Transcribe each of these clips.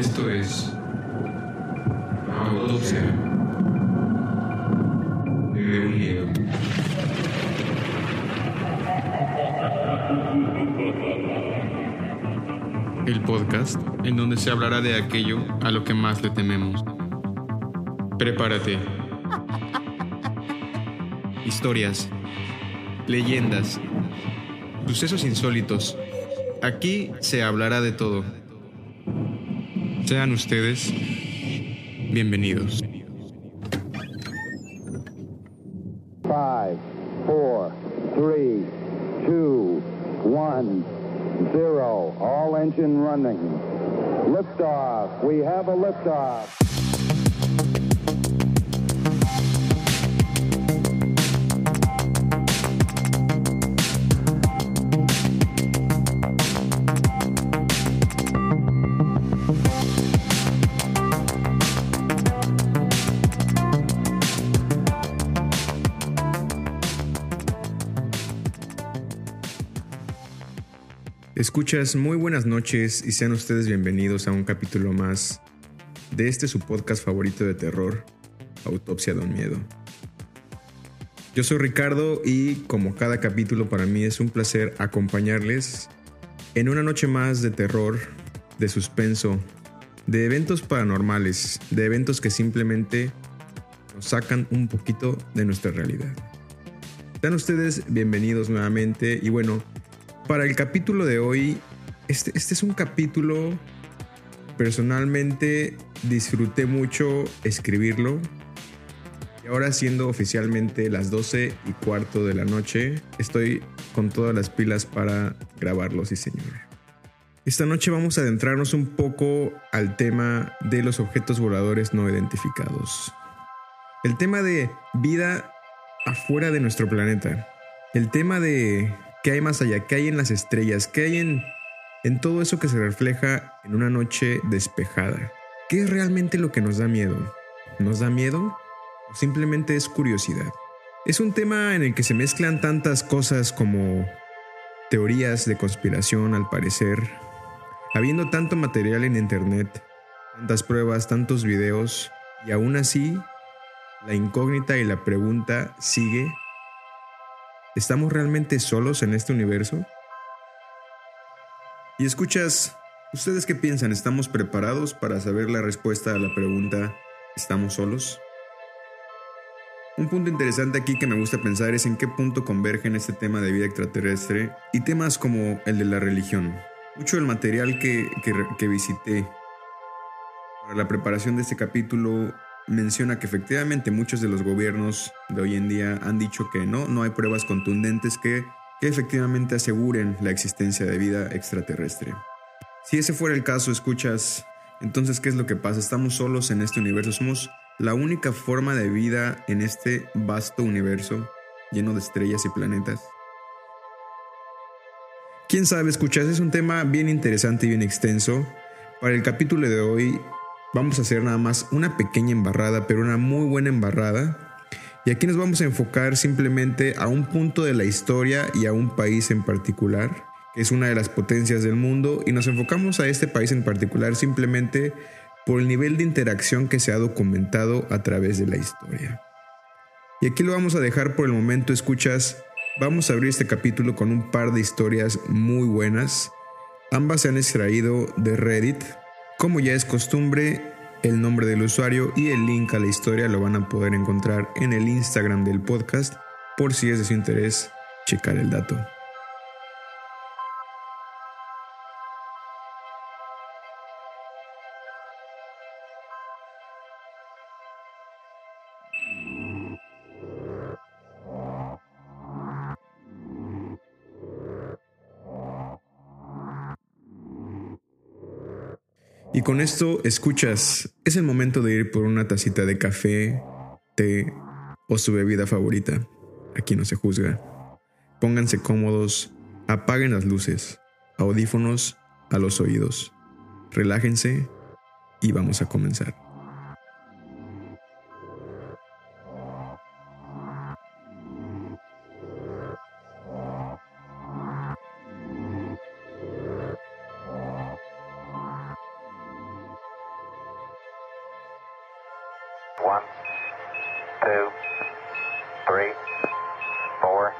Esto es Autopsia de. El podcast en donde se hablará de aquello a lo que más le tememos. Prepárate. Historias, leyendas, sucesos insólitos. Aquí se hablará de todo. Sean ustedes bienvenidos. Five, four, three, two, one, zero. All engine running. Liftoff. We have a liftoff. Escuchas, muy buenas noches y sean ustedes bienvenidos a un capítulo más de este su podcast favorito de terror, Autopsia de un Miedo. Yo soy Ricardo y como cada capítulo para mí es un placer acompañarles en una noche más de terror, de suspenso, de eventos paranormales, de eventos que simplemente nos sacan un poquito de nuestra realidad. Sean ustedes bienvenidos nuevamente y bueno, para el capítulo de hoy, este, este es un capítulo, personalmente disfruté mucho escribirlo. Y ahora siendo oficialmente las 12 y cuarto de la noche, estoy con todas las pilas para grabarlo, sí señor. Esta noche vamos a adentrarnos un poco al tema de los objetos voladores no identificados. El tema de vida afuera de nuestro planeta. El tema de ¿Qué hay más allá? ¿Qué hay en las estrellas? ¿Qué hay en, en todo eso que se refleja en una noche despejada? ¿Qué es realmente lo que nos da miedo? ¿Nos da miedo? ¿O simplemente es curiosidad? Es un tema en el que se mezclan tantas cosas como teorías de conspiración al parecer. Habiendo tanto material en internet, tantas pruebas, tantos videos, y aún así, la incógnita y la pregunta sigue ¿Estamos realmente solos en este universo? Y escuchas, ¿ustedes qué piensan? ¿Estamos preparados para saber la respuesta a la pregunta ¿estamos solos? Un punto interesante aquí que me gusta pensar es en qué punto convergen este tema de vida extraterrestre y temas como el de la religión. Mucho del material que, que, que visité para la preparación de este capítulo menciona que efectivamente muchos de los gobiernos de hoy en día han dicho que no, no hay pruebas contundentes que, que efectivamente aseguren la existencia de vida extraterrestre. Si ese fuera el caso, escuchas, entonces ¿qué es lo que pasa? Estamos solos en este universo, somos la única forma de vida en este vasto universo lleno de estrellas y planetas. Quién sabe, escuchas, es un tema bien interesante y bien extenso. Para el capítulo de hoy vamos a hacer nada más una pequeña embarrada, pero una muy buena embarrada. Y aquí nos vamos a enfocar simplemente a un punto de la historia y a un país en particular, que es una de las potencias del mundo, y nos enfocamos a este país en particular simplemente por el nivel de interacción que se ha documentado a través de la historia. Y aquí lo vamos a dejar por el momento, escuchas, vamos a abrir este capítulo con un par de historias muy buenas. Ambas se han extraído de Reddit, como ya es costumbre, el nombre del usuario y el link a la historia lo van a poder encontrar en el Instagram del podcast por si es de su interés checar el dato. Y con esto escuchas, es el momento de ir por una tacita de café, té o su bebida favorita. Aquí no se juzga. Pónganse cómodos, apaguen las luces, audífonos a los oídos. Relájense y vamos a comenzar. One, two, three, four.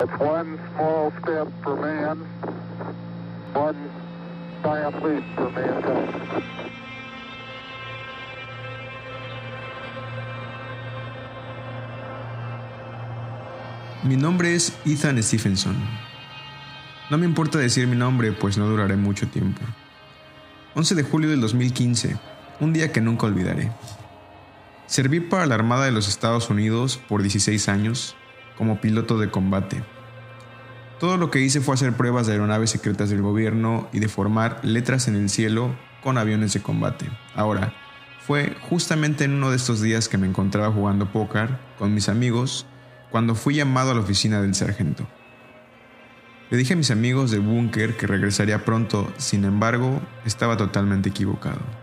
It's one small step for man, one giant leap for mankind. Mi nombre es Ethan Stephenson. No me importa decir mi nombre, pues no duraré mucho tiempo. 11 de julio del 2015, un día que nunca olvidaré. Serví para la Armada de los Estados Unidos por 16 años como piloto de combate. Todo lo que hice fue hacer pruebas de aeronaves secretas del gobierno y de formar letras en el cielo con aviones de combate. Ahora, fue justamente en uno de estos días que me encontraba jugando póker con mis amigos cuando fui llamado a la oficina del sargento. Le dije a mis amigos de búnker que regresaría pronto, sin embargo, estaba totalmente equivocado.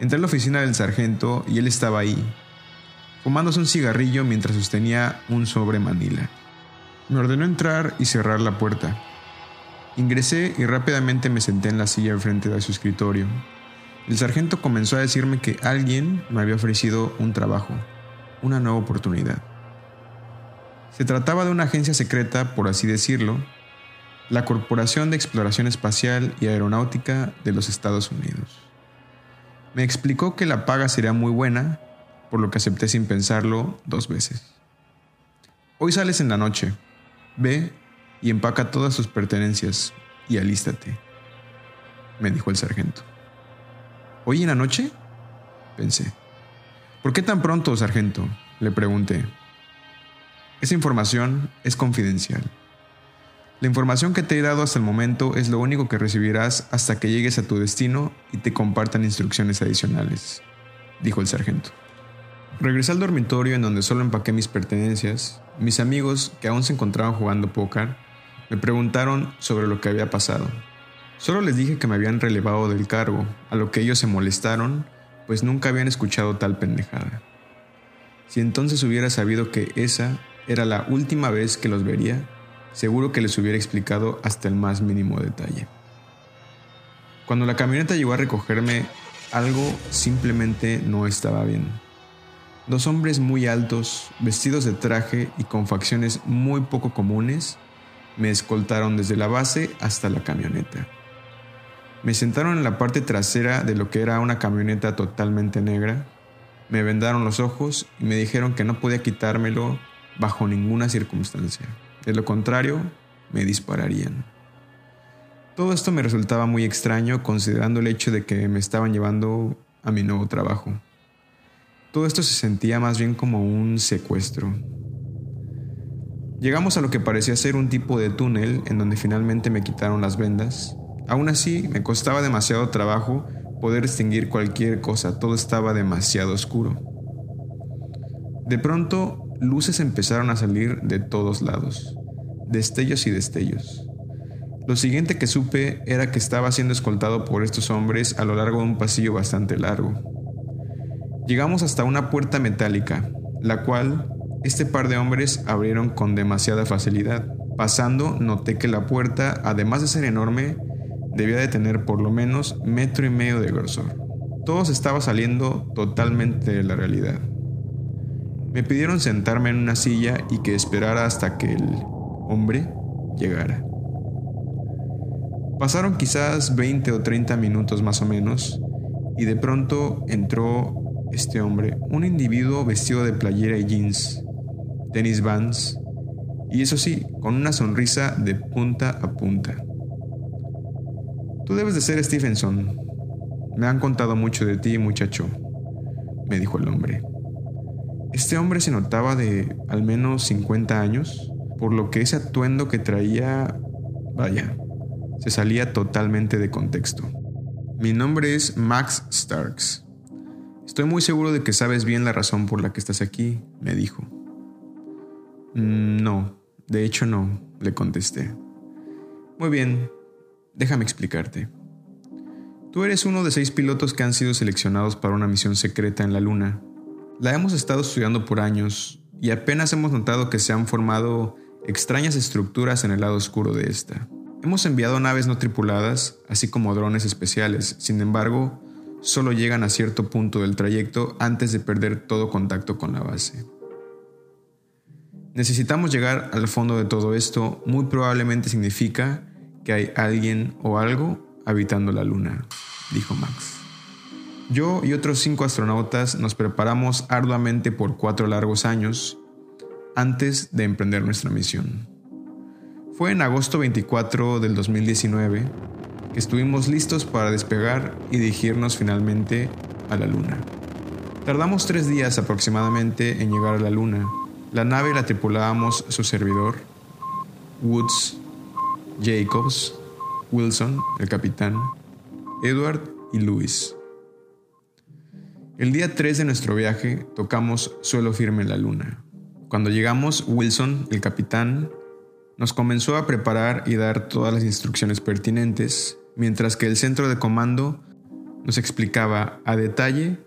Entré a la oficina del sargento y él estaba ahí, fumándose un cigarrillo mientras sostenía un sobre Manila. Me ordenó entrar y cerrar la puerta. Ingresé y rápidamente me senté en la silla enfrente de su escritorio. El sargento comenzó a decirme que alguien me había ofrecido un trabajo, una nueva oportunidad. Se trataba de una agencia secreta, por así decirlo, la Corporación de Exploración Espacial y Aeronáutica de los Estados Unidos. Me explicó que la paga sería muy buena, por lo que acepté sin pensarlo dos veces. Hoy sales en la noche. Ve y empaca todas tus pertenencias y alístate, me dijo el sargento. ¿Hoy en la noche? Pensé. ¿Por qué tan pronto, sargento? Le pregunté. Esa información es confidencial. La información que te he dado hasta el momento es lo único que recibirás hasta que llegues a tu destino y te compartan instrucciones adicionales, dijo el sargento. Regresé al dormitorio en donde solo empaqué mis pertenencias. Mis amigos, que aún se encontraban jugando póker, me preguntaron sobre lo que había pasado. Solo les dije que me habían relevado del cargo, a lo que ellos se molestaron, pues nunca habían escuchado tal pendejada. Si entonces hubiera sabido que esa era la última vez que los vería, seguro que les hubiera explicado hasta el más mínimo detalle. Cuando la camioneta llegó a recogerme, algo simplemente no estaba bien. Dos hombres muy altos, vestidos de traje y con facciones muy poco comunes, me escoltaron desde la base hasta la camioneta. Me sentaron en la parte trasera de lo que era una camioneta totalmente negra, me vendaron los ojos y me dijeron que no podía quitármelo bajo ninguna circunstancia. De lo contrario, me dispararían. Todo esto me resultaba muy extraño considerando el hecho de que me estaban llevando a mi nuevo trabajo. Todo esto se sentía más bien como un secuestro. Llegamos a lo que parecía ser un tipo de túnel en donde finalmente me quitaron las vendas. Aún así, me costaba demasiado trabajo poder distinguir cualquier cosa, todo estaba demasiado oscuro. De pronto luces empezaron a salir de todos lados, destellos y destellos. Lo siguiente que supe era que estaba siendo escoltado por estos hombres a lo largo de un pasillo bastante largo. Llegamos hasta una puerta metálica, la cual este par de hombres abrieron con demasiada facilidad. Pasando, noté que la puerta, además de ser enorme, debía de tener por lo menos metro y medio de grosor. Todo se estaba saliendo totalmente de la realidad. Me pidieron sentarme en una silla y que esperara hasta que el hombre llegara. Pasaron quizás 20 o 30 minutos más o menos y de pronto entró este hombre, un individuo vestido de playera y jeans, tenis vans y eso sí, con una sonrisa de punta a punta. Tú debes de ser Stephenson. Me han contado mucho de ti, muchacho, me dijo el hombre. Este hombre se notaba de al menos 50 años, por lo que ese atuendo que traía, vaya, se salía totalmente de contexto. Mi nombre es Max Starks. Estoy muy seguro de que sabes bien la razón por la que estás aquí, me dijo. No, de hecho no, le contesté. Muy bien, déjame explicarte. Tú eres uno de seis pilotos que han sido seleccionados para una misión secreta en la Luna la hemos estado estudiando por años y apenas hemos notado que se han formado extrañas estructuras en el lado oscuro de esta. Hemos enviado naves no tripuladas, así como drones especiales, sin embargo, solo llegan a cierto punto del trayecto antes de perder todo contacto con la base. Necesitamos llegar al fondo de todo esto, muy probablemente significa que hay alguien o algo habitando la luna, dijo Max. Yo y otros cinco astronautas nos preparamos arduamente por cuatro largos años antes de emprender nuestra misión. Fue en agosto 24 del 2019 que estuvimos listos para despegar y dirigirnos finalmente a la Luna. Tardamos tres días aproximadamente en llegar a la Luna. La nave la tripulábamos su servidor, Woods, Jacobs, Wilson, el capitán, Edward y Lewis. El día 3 de nuestro viaje tocamos suelo firme en la luna. Cuando llegamos, Wilson, el capitán, nos comenzó a preparar y dar todas las instrucciones pertinentes, mientras que el centro de comando nos explicaba a detalle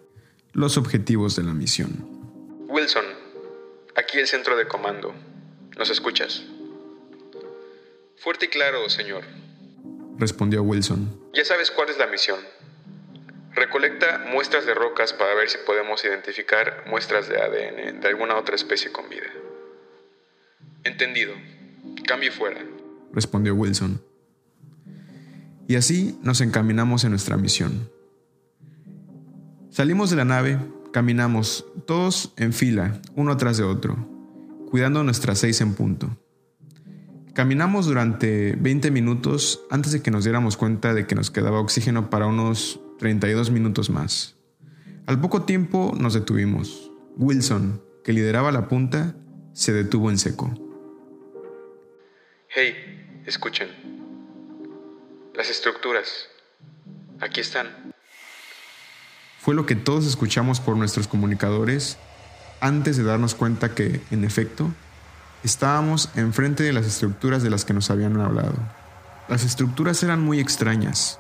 los objetivos de la misión. Wilson, aquí el centro de comando. ¿Nos escuchas? Fuerte y claro, señor. Respondió Wilson. Ya sabes cuál es la misión. Recolecta muestras de rocas para ver si podemos identificar muestras de ADN de alguna otra especie con vida. Entendido. Cambio fuera. Respondió Wilson. Y así nos encaminamos en nuestra misión. Salimos de la nave, caminamos, todos en fila, uno tras de otro, cuidando nuestras seis en punto. Caminamos durante 20 minutos antes de que nos diéramos cuenta de que nos quedaba oxígeno para unos 32 minutos más. Al poco tiempo nos detuvimos. Wilson, que lideraba la punta, se detuvo en seco. Hey, escuchen. Las estructuras. Aquí están. Fue lo que todos escuchamos por nuestros comunicadores antes de darnos cuenta que, en efecto, estábamos enfrente de las estructuras de las que nos habían hablado. Las estructuras eran muy extrañas.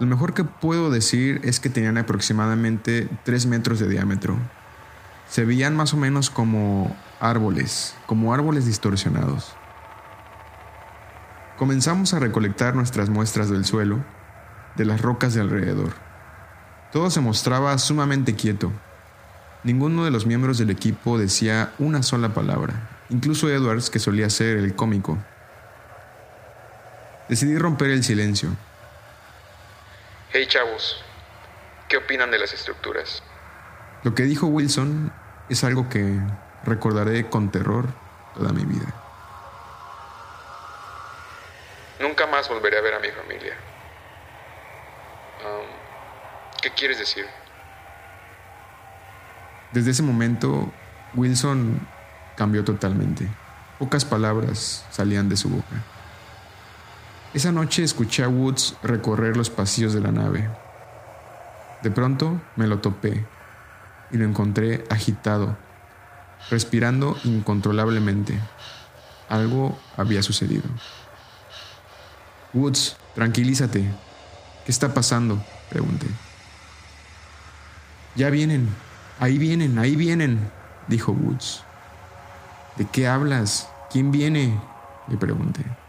Lo mejor que puedo decir es que tenían aproximadamente 3 metros de diámetro. Se veían más o menos como árboles, como árboles distorsionados. Comenzamos a recolectar nuestras muestras del suelo, de las rocas de alrededor. Todo se mostraba sumamente quieto. Ninguno de los miembros del equipo decía una sola palabra, incluso Edwards, que solía ser el cómico. Decidí romper el silencio. Hey chavos, ¿qué opinan de las estructuras? Lo que dijo Wilson es algo que recordaré con terror toda mi vida. Nunca más volveré a ver a mi familia. Um, ¿Qué quieres decir? Desde ese momento, Wilson cambió totalmente. Pocas palabras salían de su boca. Esa noche escuché a Woods recorrer los pasillos de la nave. De pronto me lo topé y lo encontré agitado, respirando incontrolablemente. Algo había sucedido. Woods, tranquilízate. ¿Qué está pasando? Pregunté. Ya vienen, ahí vienen, ahí vienen, dijo Woods. ¿De qué hablas? ¿Quién viene? Le pregunté.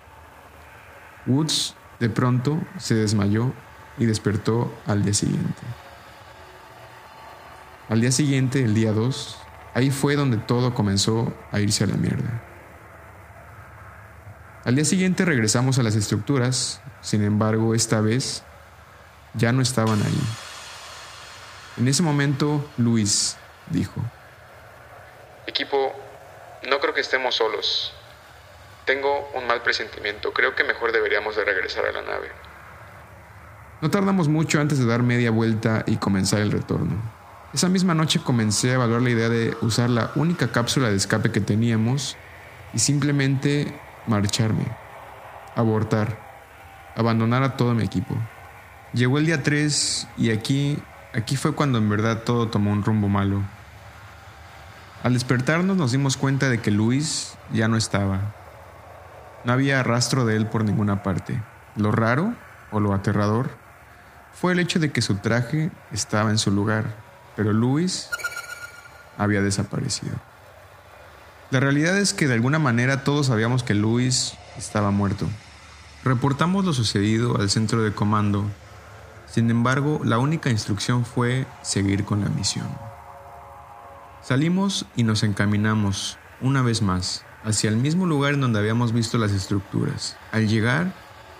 Woods de pronto se desmayó y despertó al día siguiente. Al día siguiente, el día 2, ahí fue donde todo comenzó a irse a la mierda. Al día siguiente regresamos a las estructuras, sin embargo, esta vez ya no estaban ahí. En ese momento, Luis dijo, Equipo, no creo que estemos solos. Tengo un mal presentimiento. Creo que mejor deberíamos de regresar a la nave. No tardamos mucho antes de dar media vuelta y comenzar el retorno. Esa misma noche comencé a evaluar la idea de usar la única cápsula de escape que teníamos y simplemente marcharme, abortar, abandonar a todo mi equipo. Llegó el día 3 y aquí, aquí fue cuando en verdad todo tomó un rumbo malo. Al despertarnos nos dimos cuenta de que Luis ya no estaba. No había rastro de él por ninguna parte. Lo raro, o lo aterrador, fue el hecho de que su traje estaba en su lugar, pero Luis había desaparecido. La realidad es que de alguna manera todos sabíamos que Luis estaba muerto. Reportamos lo sucedido al centro de comando Sin embargo, la única instrucción fue seguir con la misión. Salimos y nos encaminamos, una vez más, hacia el mismo lugar en donde habíamos visto las estructuras. Al llegar,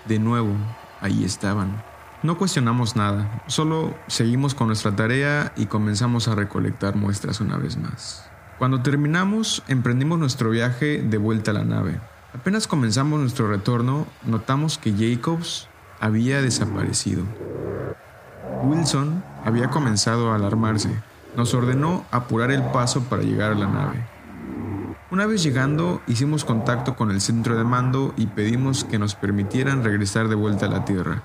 de nuevo, ahí estaban. No cuestionamos nada, solo seguimos con nuestra tarea y comenzamos a recolectar muestras una vez más. Cuando terminamos, emprendimos nuestro viaje de vuelta a la nave. Apenas comenzamos nuestro retorno, notamos que Jacobs había desaparecido. Wilson había comenzado a alarmarse. Nos ordenó apurar el paso para llegar a la nave. Una vez llegando, hicimos contacto con el centro de mando y pedimos que nos permitieran regresar de vuelta a la Tierra.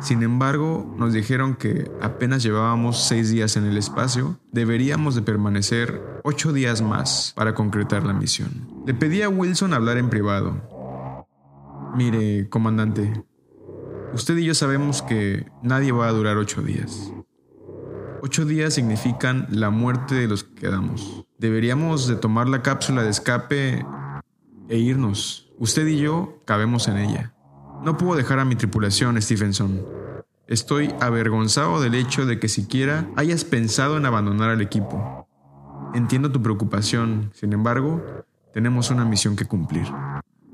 Sin embargo, nos dijeron que apenas llevábamos seis días en el espacio, deberíamos de permanecer ocho días más para concretar la misión. Le pedí a Wilson hablar en privado. Mire, comandante, usted y yo sabemos que nadie va a durar ocho días. Ocho días significan la muerte de los quedamos. Deberíamos de tomar la cápsula de escape e irnos. Usted y yo cabemos en ella. No puedo dejar a mi tripulación, Stephenson. Estoy avergonzado del hecho de que siquiera hayas pensado en abandonar al equipo. Entiendo tu preocupación, sin embargo, tenemos una misión que cumplir,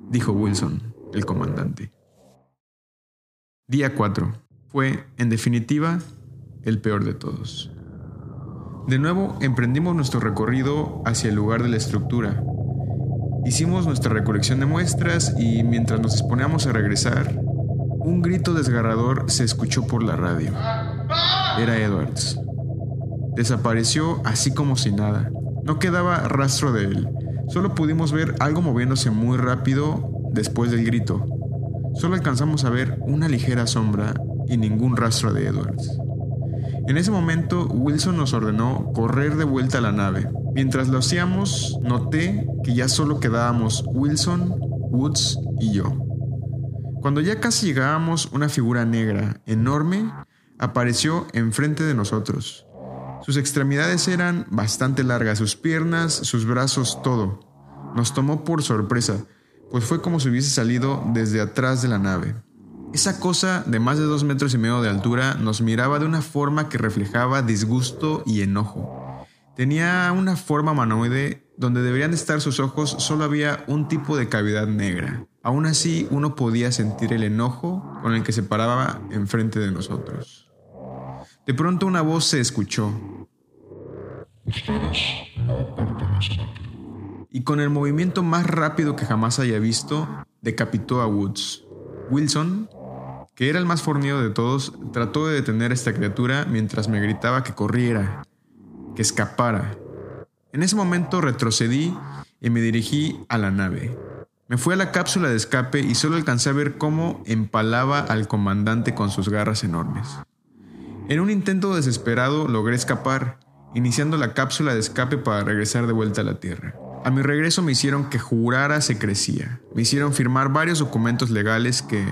dijo Wilson, el comandante. Día 4. Fue, en definitiva, el peor de todos. De nuevo emprendimos nuestro recorrido hacia el lugar de la estructura. Hicimos nuestra recolección de muestras y mientras nos disponíamos a regresar, un grito desgarrador se escuchó por la radio. Era Edwards. Desapareció así como si nada. No quedaba rastro de él. Solo pudimos ver algo moviéndose muy rápido después del grito. Solo alcanzamos a ver una ligera sombra y ningún rastro de Edwards. En ese momento, Wilson nos ordenó correr de vuelta a la nave. Mientras lo hacíamos, noté que ya solo quedábamos Wilson, Woods y yo. Cuando ya casi llegábamos, una figura negra, enorme, apareció enfrente de nosotros. Sus extremidades eran bastante largas, sus piernas, sus brazos, todo. Nos tomó por sorpresa, pues fue como si hubiese salido desde atrás de la nave. Esa cosa de más de dos metros y medio de altura nos miraba de una forma que reflejaba disgusto y enojo. Tenía una forma humanoide donde deberían estar sus ojos, solo había un tipo de cavidad negra. Aún así, uno podía sentir el enojo con el que se paraba enfrente de nosotros. De pronto una voz se escuchó. Y con el movimiento más rápido que jamás haya visto, decapitó a Woods. Wilson, que era el más fornido de todos, trató de detener a esta criatura mientras me gritaba que corriera, que escapara. En ese momento retrocedí y me dirigí a la nave. Me fui a la cápsula de escape y solo alcancé a ver cómo empalaba al comandante con sus garras enormes. En un intento desesperado logré escapar, iniciando la cápsula de escape para regresar de vuelta a la Tierra. A mi regreso me hicieron que jurara se crecía. Me hicieron firmar varios documentos legales que,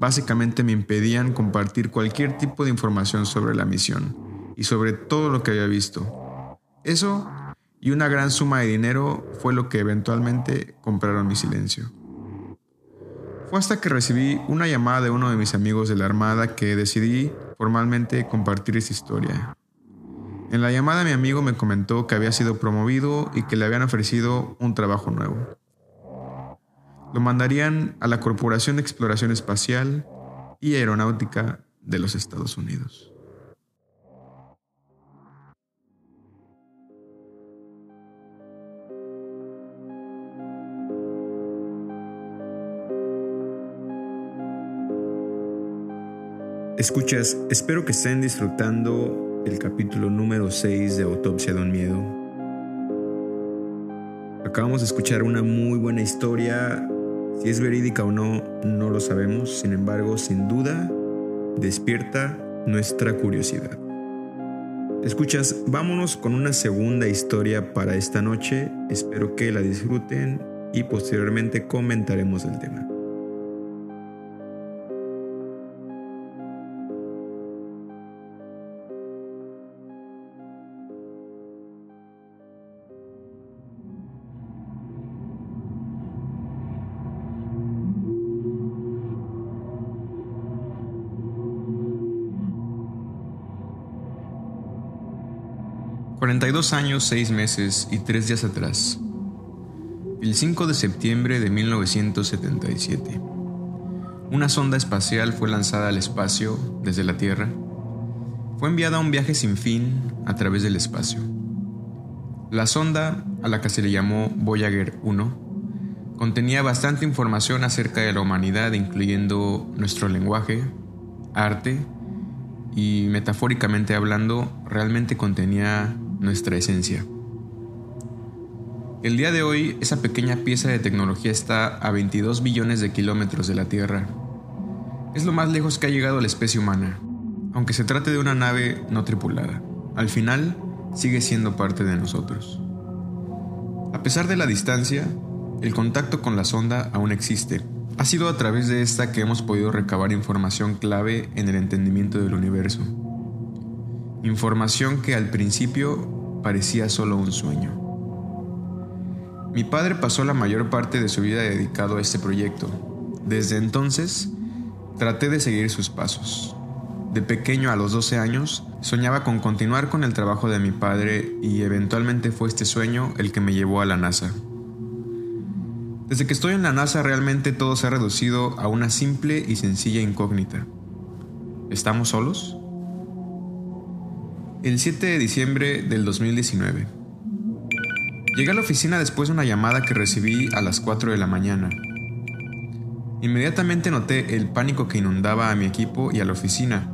básicamente me impedían compartir cualquier tipo de información sobre la misión y sobre todo lo que había visto. Eso y una gran suma de dinero fue lo que eventualmente compraron mi silencio. Fue hasta que recibí una llamada de uno de mis amigos de la Armada que decidí formalmente compartir esa historia. En la llamada mi amigo me comentó que había sido promovido y que le habían ofrecido un trabajo nuevo lo mandarían a la Corporación de Exploración Espacial y Aeronáutica de los Estados Unidos. Escuchas, espero que estén disfrutando el capítulo número 6 de Autopsia de un Miedo. Acabamos de escuchar una muy buena historia si es verídica o no, no lo sabemos, sin embargo, sin duda, despierta nuestra curiosidad. Escuchas, vámonos con una segunda historia para esta noche, espero que la disfruten y posteriormente comentaremos el tema. 42 años, 6 meses y 3 días atrás. El 5 de septiembre de 1977. Una sonda espacial fue lanzada al espacio desde la Tierra. Fue enviada a un viaje sin fin a través del espacio. La sonda, a la que se le llamó Voyager 1, contenía bastante información acerca de la humanidad, incluyendo nuestro lenguaje, arte y, metafóricamente hablando, realmente contenía nuestra esencia. El día de hoy, esa pequeña pieza de tecnología está a 22 billones de kilómetros de la Tierra. Es lo más lejos que ha llegado la especie humana, aunque se trate de una nave no tripulada. Al final, sigue siendo parte de nosotros. A pesar de la distancia, el contacto con la sonda aún existe. Ha sido a través de esta que hemos podido recabar información clave en el entendimiento del universo. Información que al principio parecía solo un sueño. Mi padre pasó la mayor parte de su vida dedicado a este proyecto. Desde entonces, traté de seguir sus pasos. De pequeño a los 12 años, soñaba con continuar con el trabajo de mi padre y eventualmente fue este sueño el que me llevó a la NASA. Desde que estoy en la NASA realmente todo se ha reducido a una simple y sencilla incógnita. ¿Estamos solos? El 7 de diciembre del 2019. Llegué a la oficina después de una llamada que recibí a las 4 de la mañana. Inmediatamente noté el pánico que inundaba a mi equipo y a la oficina.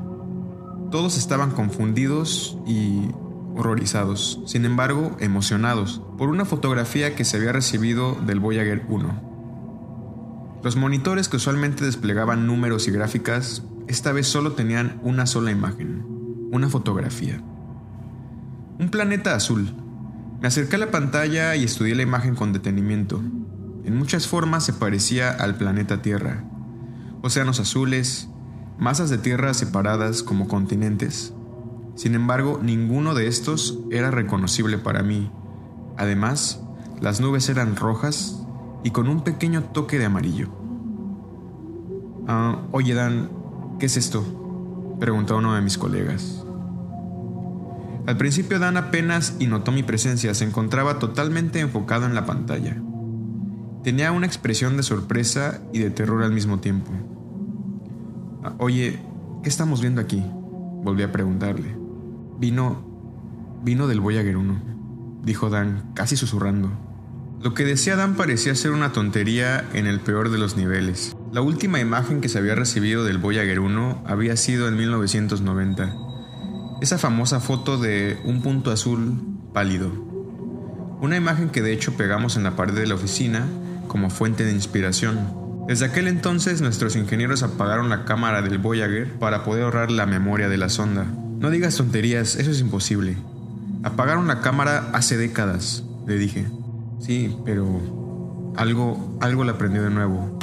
Todos estaban confundidos y horrorizados, sin embargo emocionados, por una fotografía que se había recibido del Voyager 1. Los monitores que usualmente desplegaban números y gráficas, esta vez solo tenían una sola imagen, una fotografía. Un planeta azul. Me acerqué a la pantalla y estudié la imagen con detenimiento. En muchas formas se parecía al planeta Tierra. Océanos azules, masas de tierra separadas como continentes. Sin embargo, ninguno de estos era reconocible para mí. Además, las nubes eran rojas y con un pequeño toque de amarillo. Ah, oye Dan, ¿qué es esto? preguntó uno de mis colegas. Al principio Dan apenas y notó mi presencia, se encontraba totalmente enfocado en la pantalla. Tenía una expresión de sorpresa y de terror al mismo tiempo. Ah, oye, ¿qué estamos viendo aquí? Volví a preguntarle. Vino... vino del Voyager 1, dijo Dan, casi susurrando. Lo que decía Dan parecía ser una tontería en el peor de los niveles. La última imagen que se había recibido del Voyager 1 había sido en 1990 esa famosa foto de un punto azul pálido. Una imagen que de hecho pegamos en la pared de la oficina como fuente de inspiración. Desde aquel entonces nuestros ingenieros apagaron la cámara del Voyager para poder ahorrar la memoria de la sonda. No digas tonterías, eso es imposible. Apagaron la cámara hace décadas, le dije. Sí, pero algo, algo la prendió de nuevo,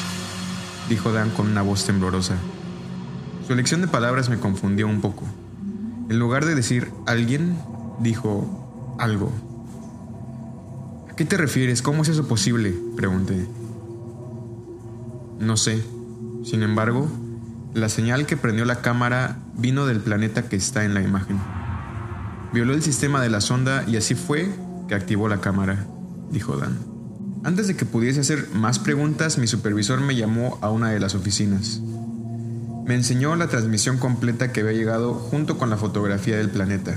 dijo Dan con una voz temblorosa. Su elección de palabras me confundió un poco. En lugar de decir alguien, dijo algo. ¿A qué te refieres? ¿Cómo es eso posible? Pregunté. No sé. Sin embargo, la señal que prendió la cámara vino del planeta que está en la imagen. Violó el sistema de la sonda y así fue que activó la cámara, dijo Dan. Antes de que pudiese hacer más preguntas, mi supervisor me llamó a una de las oficinas. Me enseñó la transmisión completa que había llegado junto con la fotografía del planeta.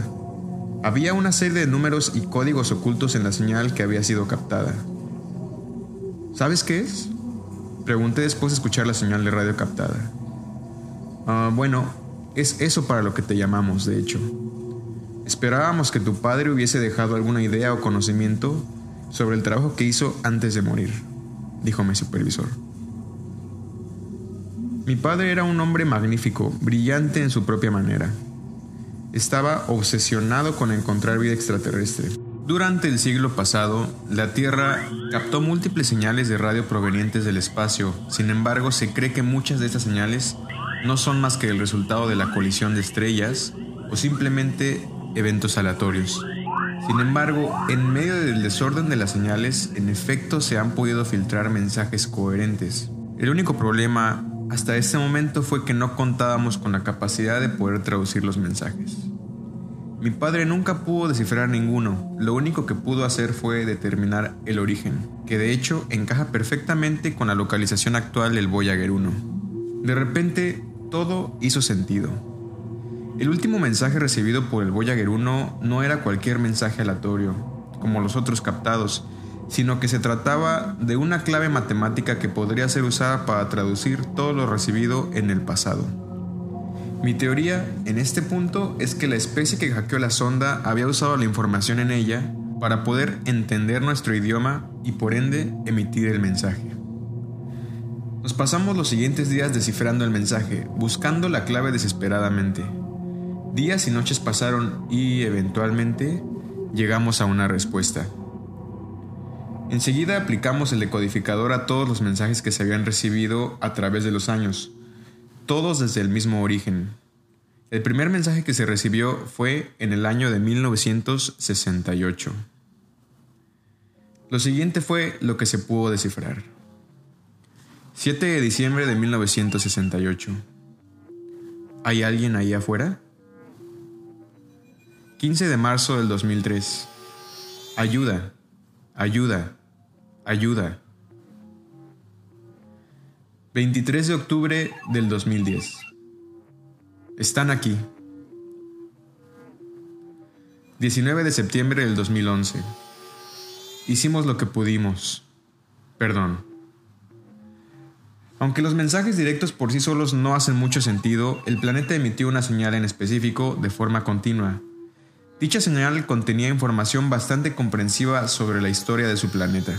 Había una serie de números y códigos ocultos en la señal que había sido captada. ¿Sabes qué es? Pregunté después de escuchar la señal de radio captada. Ah, bueno, es eso para lo que te llamamos, de hecho. Esperábamos que tu padre hubiese dejado alguna idea o conocimiento sobre el trabajo que hizo antes de morir, dijo mi supervisor. Mi padre era un hombre magnífico, brillante en su propia manera. Estaba obsesionado con encontrar vida extraterrestre. Durante el siglo pasado, la Tierra captó múltiples señales de radio provenientes del espacio. Sin embargo, se cree que muchas de estas señales no son más que el resultado de la colisión de estrellas o simplemente eventos aleatorios. Sin embargo, en medio del desorden de las señales, en efecto se han podido filtrar mensajes coherentes. El único problema hasta ese momento fue que no contábamos con la capacidad de poder traducir los mensajes. Mi padre nunca pudo descifrar ninguno, lo único que pudo hacer fue determinar el origen, que de hecho encaja perfectamente con la localización actual del Voyager 1. De repente, todo hizo sentido. El último mensaje recibido por el Voyager 1 no era cualquier mensaje aleatorio, como los otros captados, sino que se trataba de una clave matemática que podría ser usada para traducir todo lo recibido en el pasado. Mi teoría en este punto es que la especie que hackeó la sonda había usado la información en ella para poder entender nuestro idioma y por ende emitir el mensaje. Nos pasamos los siguientes días descifrando el mensaje, buscando la clave desesperadamente. Días y noches pasaron y eventualmente llegamos a una respuesta. Enseguida aplicamos el decodificador a todos los mensajes que se habían recibido a través de los años, todos desde el mismo origen. El primer mensaje que se recibió fue en el año de 1968. Lo siguiente fue lo que se pudo descifrar. 7 de diciembre de 1968. ¿Hay alguien ahí afuera? 15 de marzo del 2003. Ayuda, ayuda, ayuda. 23 de octubre del 2010. Están aquí. 19 de septiembre del 2011. Hicimos lo que pudimos. Perdón. Aunque los mensajes directos por sí solos no hacen mucho sentido, el planeta emitió una señal en específico de forma continua. Dicha señal contenía información bastante comprensiva sobre la historia de su planeta.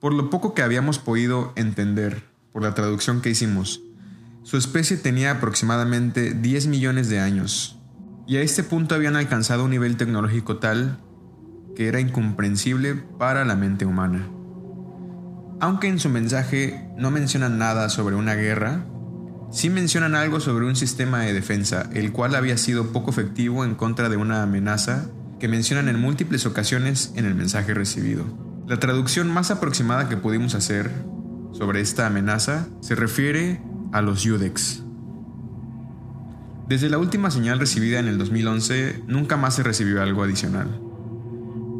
Por lo poco que habíamos podido entender, por la traducción que hicimos. Su especie tenía aproximadamente 10 millones de años, y a este punto habían alcanzado un nivel tecnológico tal que era incomprensible para la mente humana. Aunque en su mensaje no mencionan nada sobre una guerra, sí mencionan algo sobre un sistema de defensa, el cual había sido poco efectivo en contra de una amenaza que mencionan en múltiples ocasiones en el mensaje recibido. La traducción más aproximada que pudimos hacer sobre esta amenaza se refiere a los Yudex. Desde la última señal recibida en el 2011, nunca más se recibió algo adicional.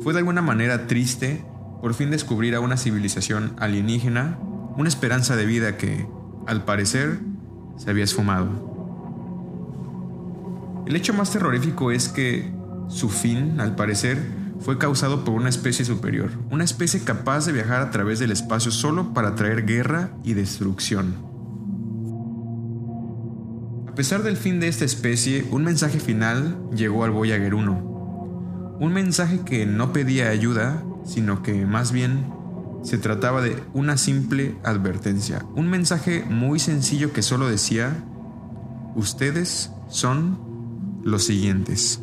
Fue de alguna manera triste por fin descubrir a una civilización alienígena, una esperanza de vida que, al parecer, se había esfumado. El hecho más terrorífico es que su fin, al parecer, fue causado por una especie superior, una especie capaz de viajar a través del espacio solo para traer guerra y destrucción. A pesar del fin de esta especie, un mensaje final llegó al Voyager 1. Un mensaje que no pedía ayuda, sino que más bien se trataba de una simple advertencia. Un mensaje muy sencillo que solo decía, ustedes son los siguientes.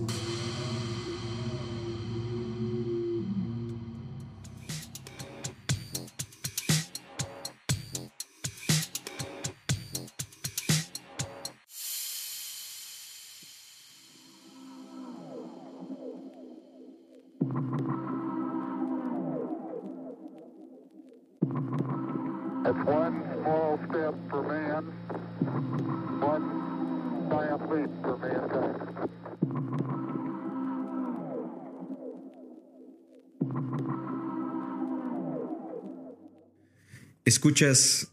Escuchas,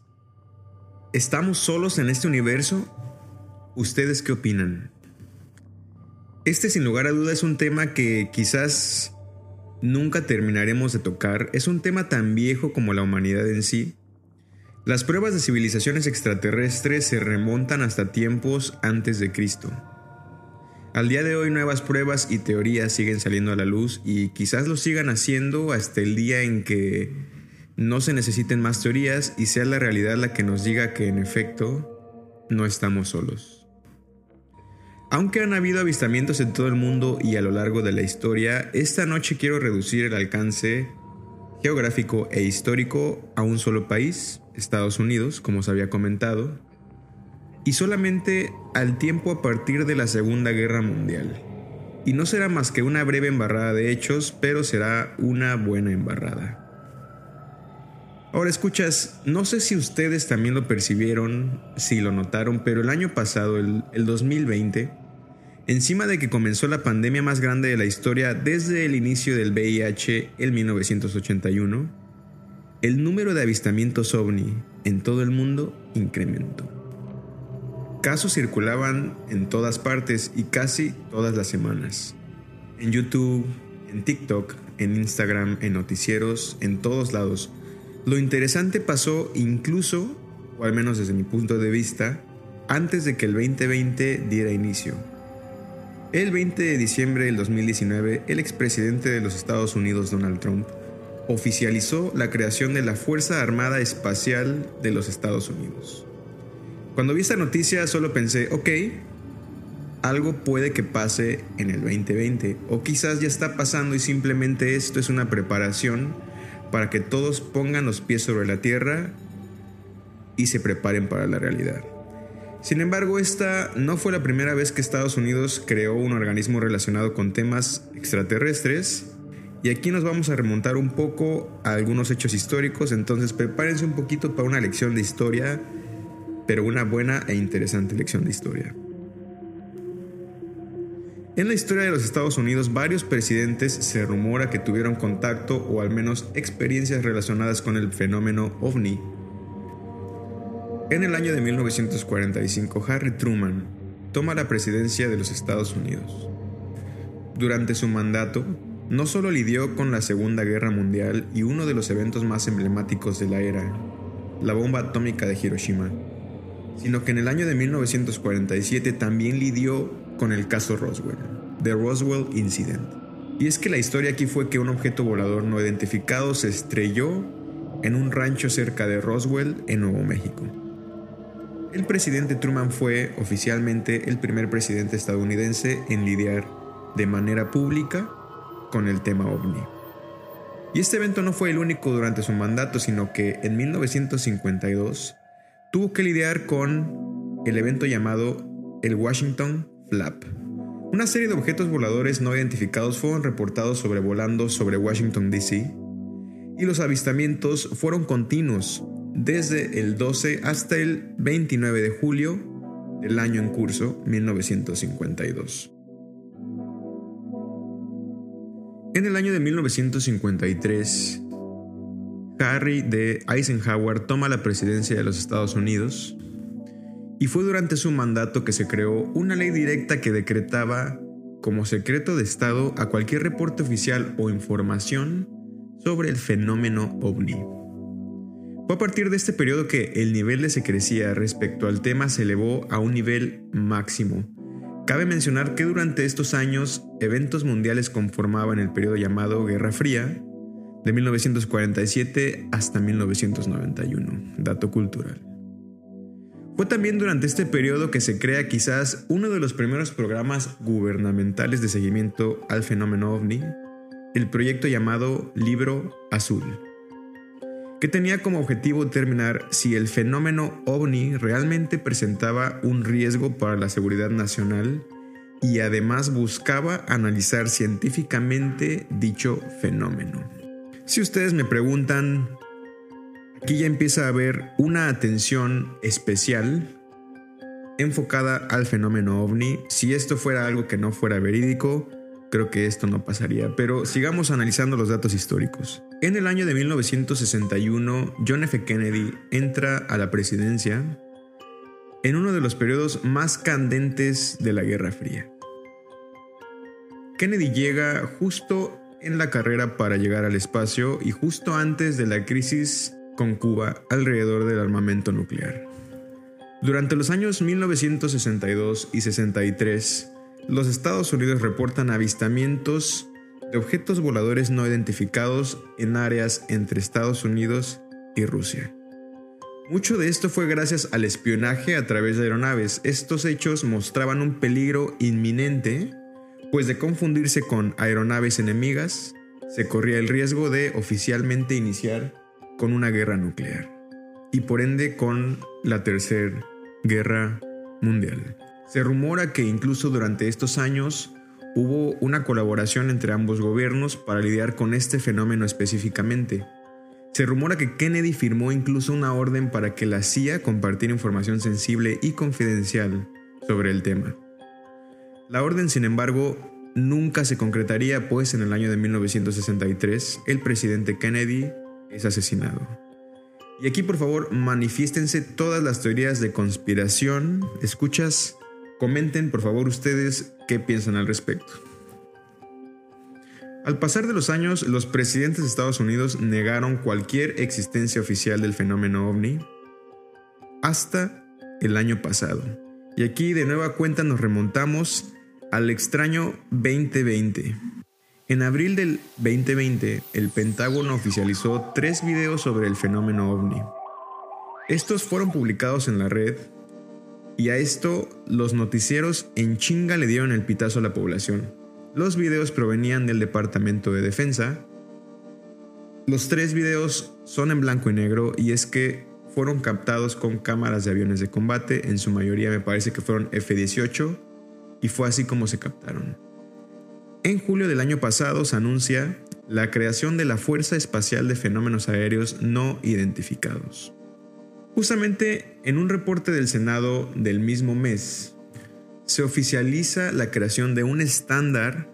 ¿estamos solos en este universo? ¿Ustedes qué opinan? Este sin lugar a duda es un tema que quizás nunca terminaremos de tocar. Es un tema tan viejo como la humanidad en sí. Las pruebas de civilizaciones extraterrestres se remontan hasta tiempos antes de Cristo. Al día de hoy nuevas pruebas y teorías siguen saliendo a la luz y quizás lo sigan haciendo hasta el día en que no se necesiten más teorías y sea la realidad la que nos diga que en efecto no estamos solos. Aunque han habido avistamientos en todo el mundo y a lo largo de la historia, esta noche quiero reducir el alcance geográfico e histórico a un solo país, Estados Unidos, como se había comentado, y solamente al tiempo a partir de la Segunda Guerra Mundial. Y no será más que una breve embarrada de hechos, pero será una buena embarrada. Ahora escuchas, no sé si ustedes también lo percibieron, si lo notaron, pero el año pasado, el, el 2020, Encima de que comenzó la pandemia más grande de la historia desde el inicio del VIH en 1981, el número de avistamientos ovni en todo el mundo incrementó. Casos circulaban en todas partes y casi todas las semanas. En YouTube, en TikTok, en Instagram, en noticieros, en todos lados. Lo interesante pasó incluso, o al menos desde mi punto de vista, antes de que el 2020 diera inicio. El 20 de diciembre del 2019, el expresidente de los Estados Unidos, Donald Trump, oficializó la creación de la Fuerza Armada Espacial de los Estados Unidos. Cuando vi esta noticia solo pensé, ok, algo puede que pase en el 2020 o quizás ya está pasando y simplemente esto es una preparación para que todos pongan los pies sobre la tierra y se preparen para la realidad. Sin embargo, esta no fue la primera vez que Estados Unidos creó un organismo relacionado con temas extraterrestres. Y aquí nos vamos a remontar un poco a algunos hechos históricos, entonces prepárense un poquito para una lección de historia, pero una buena e interesante lección de historia. En la historia de los Estados Unidos, varios presidentes se rumora que tuvieron contacto o al menos experiencias relacionadas con el fenómeno ovni en el año de 1945, Harry Truman toma la presidencia de los Estados Unidos. Durante su mandato, no solo lidió con la Segunda Guerra Mundial y uno de los eventos más emblemáticos de la era, la bomba atómica de Hiroshima, sino que en el año de 1947 también lidió con el caso Roswell, The Roswell Incident. Y es que la historia aquí fue que un objeto volador no identificado se estrelló en un rancho cerca de Roswell, en Nuevo México. El presidente Truman fue oficialmente el primer presidente estadounidense en lidiar de manera pública con el tema ovni. Y este evento no fue el único durante su mandato, sino que en 1952 tuvo que lidiar con el evento llamado el Washington Flap. Una serie de objetos voladores no identificados fueron reportados sobrevolando sobre Washington, D.C. y los avistamientos fueron continuos desde el 12 hasta el 29 de julio del año en curso 1952. En el año de 1953, Harry de Eisenhower toma la presidencia de los Estados Unidos y fue durante su mandato que se creó una ley directa que decretaba como secreto de Estado a cualquier reporte oficial o información sobre el fenómeno ovni. Fue a partir de este periodo que el nivel de secrecía respecto al tema se elevó a un nivel máximo. Cabe mencionar que durante estos años eventos mundiales conformaban el periodo llamado Guerra Fría, de 1947 hasta 1991, dato cultural. Fue también durante este periodo que se crea quizás uno de los primeros programas gubernamentales de seguimiento al fenómeno ovni, el proyecto llamado Libro Azul que tenía como objetivo determinar si el fenómeno ovni realmente presentaba un riesgo para la seguridad nacional y además buscaba analizar científicamente dicho fenómeno. Si ustedes me preguntan, aquí ya empieza a haber una atención especial enfocada al fenómeno ovni. Si esto fuera algo que no fuera verídico, creo que esto no pasaría, pero sigamos analizando los datos históricos. En el año de 1961, John F. Kennedy entra a la presidencia en uno de los periodos más candentes de la Guerra Fría. Kennedy llega justo en la carrera para llegar al espacio y justo antes de la crisis con Cuba alrededor del armamento nuclear. Durante los años 1962 y 63, los Estados Unidos reportan avistamientos de objetos voladores no identificados en áreas entre Estados Unidos y Rusia. Mucho de esto fue gracias al espionaje a través de aeronaves. Estos hechos mostraban un peligro inminente, pues de confundirse con aeronaves enemigas, se corría el riesgo de oficialmente iniciar con una guerra nuclear y por ende con la Tercera Guerra Mundial. Se rumora que incluso durante estos años hubo una colaboración entre ambos gobiernos para lidiar con este fenómeno específicamente. Se rumora que Kennedy firmó incluso una orden para que la CIA compartiera información sensible y confidencial sobre el tema. La orden, sin embargo, nunca se concretaría, pues en el año de 1963 el presidente Kennedy es asesinado. Y aquí por favor manifiéstense todas las teorías de conspiración. Escuchas, comenten por favor ustedes qué piensan al respecto. Al pasar de los años, los presidentes de Estados Unidos negaron cualquier existencia oficial del fenómeno ovni hasta el año pasado. Y aquí de nueva cuenta nos remontamos al extraño 2020. En abril del 2020, el Pentágono oficializó tres videos sobre el fenómeno ovni. Estos fueron publicados en la red y a esto los noticieros en chinga le dieron el pitazo a la población. Los videos provenían del Departamento de Defensa. Los tres videos son en blanco y negro y es que fueron captados con cámaras de aviones de combate, en su mayoría me parece que fueron F-18, y fue así como se captaron. En julio del año pasado se anuncia la creación de la Fuerza Espacial de Fenómenos Aéreos No Identificados. Justamente en un reporte del Senado del mismo mes, se oficializa la creación de un estándar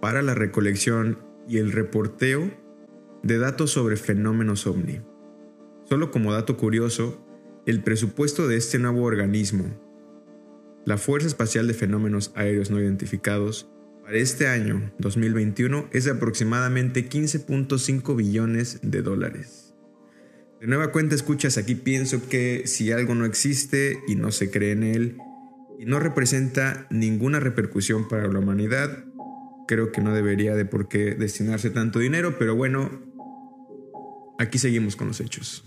para la recolección y el reporteo de datos sobre fenómenos ovni. Solo como dato curioso, el presupuesto de este nuevo organismo, la Fuerza Espacial de Fenómenos Aéreos No Identificados, para este año 2021 es de aproximadamente 15.5 billones de dólares. De nueva cuenta escuchas aquí pienso que si algo no existe y no se cree en él, y no representa ninguna repercusión para la humanidad. Creo que no debería de por qué destinarse tanto dinero, pero bueno, aquí seguimos con los hechos.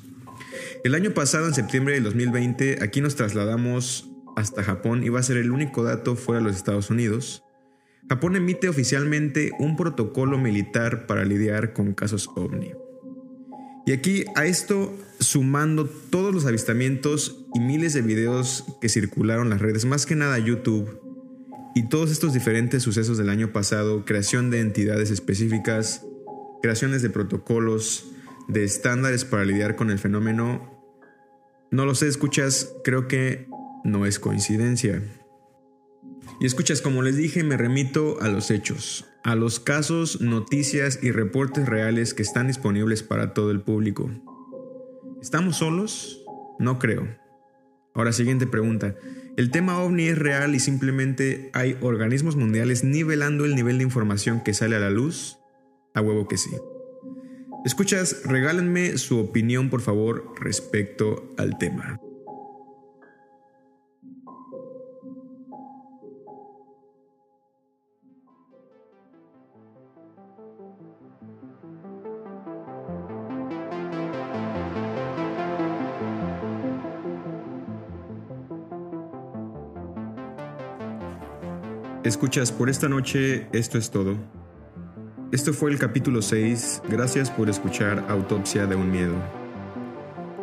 El año pasado, en septiembre del 2020, aquí nos trasladamos hasta Japón va a ser el único dato fuera de los Estados Unidos. Japón emite oficialmente un protocolo militar para lidiar con casos ovni. Y aquí a esto sumando todos los avistamientos y miles de videos que circularon las redes, más que nada YouTube, y todos estos diferentes sucesos del año pasado, creación de entidades específicas, creaciones de protocolos, de estándares para lidiar con el fenómeno, no lo sé, escuchas, creo que no es coincidencia. Y escuchas, como les dije, me remito a los hechos, a los casos, noticias y reportes reales que están disponibles para todo el público. ¿Estamos solos? No creo. Ahora, siguiente pregunta. ¿El tema ovni es real y simplemente hay organismos mundiales nivelando el nivel de información que sale a la luz? A huevo que sí. Escuchas, regálenme su opinión por favor respecto al tema. Escuchas, por esta noche esto es todo. Esto fue el capítulo 6. Gracias por escuchar Autopsia de un Miedo.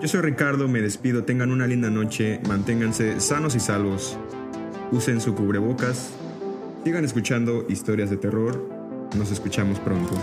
Yo soy Ricardo, me despido, tengan una linda noche, manténganse sanos y salvos, usen su cubrebocas, sigan escuchando historias de terror, nos escuchamos pronto.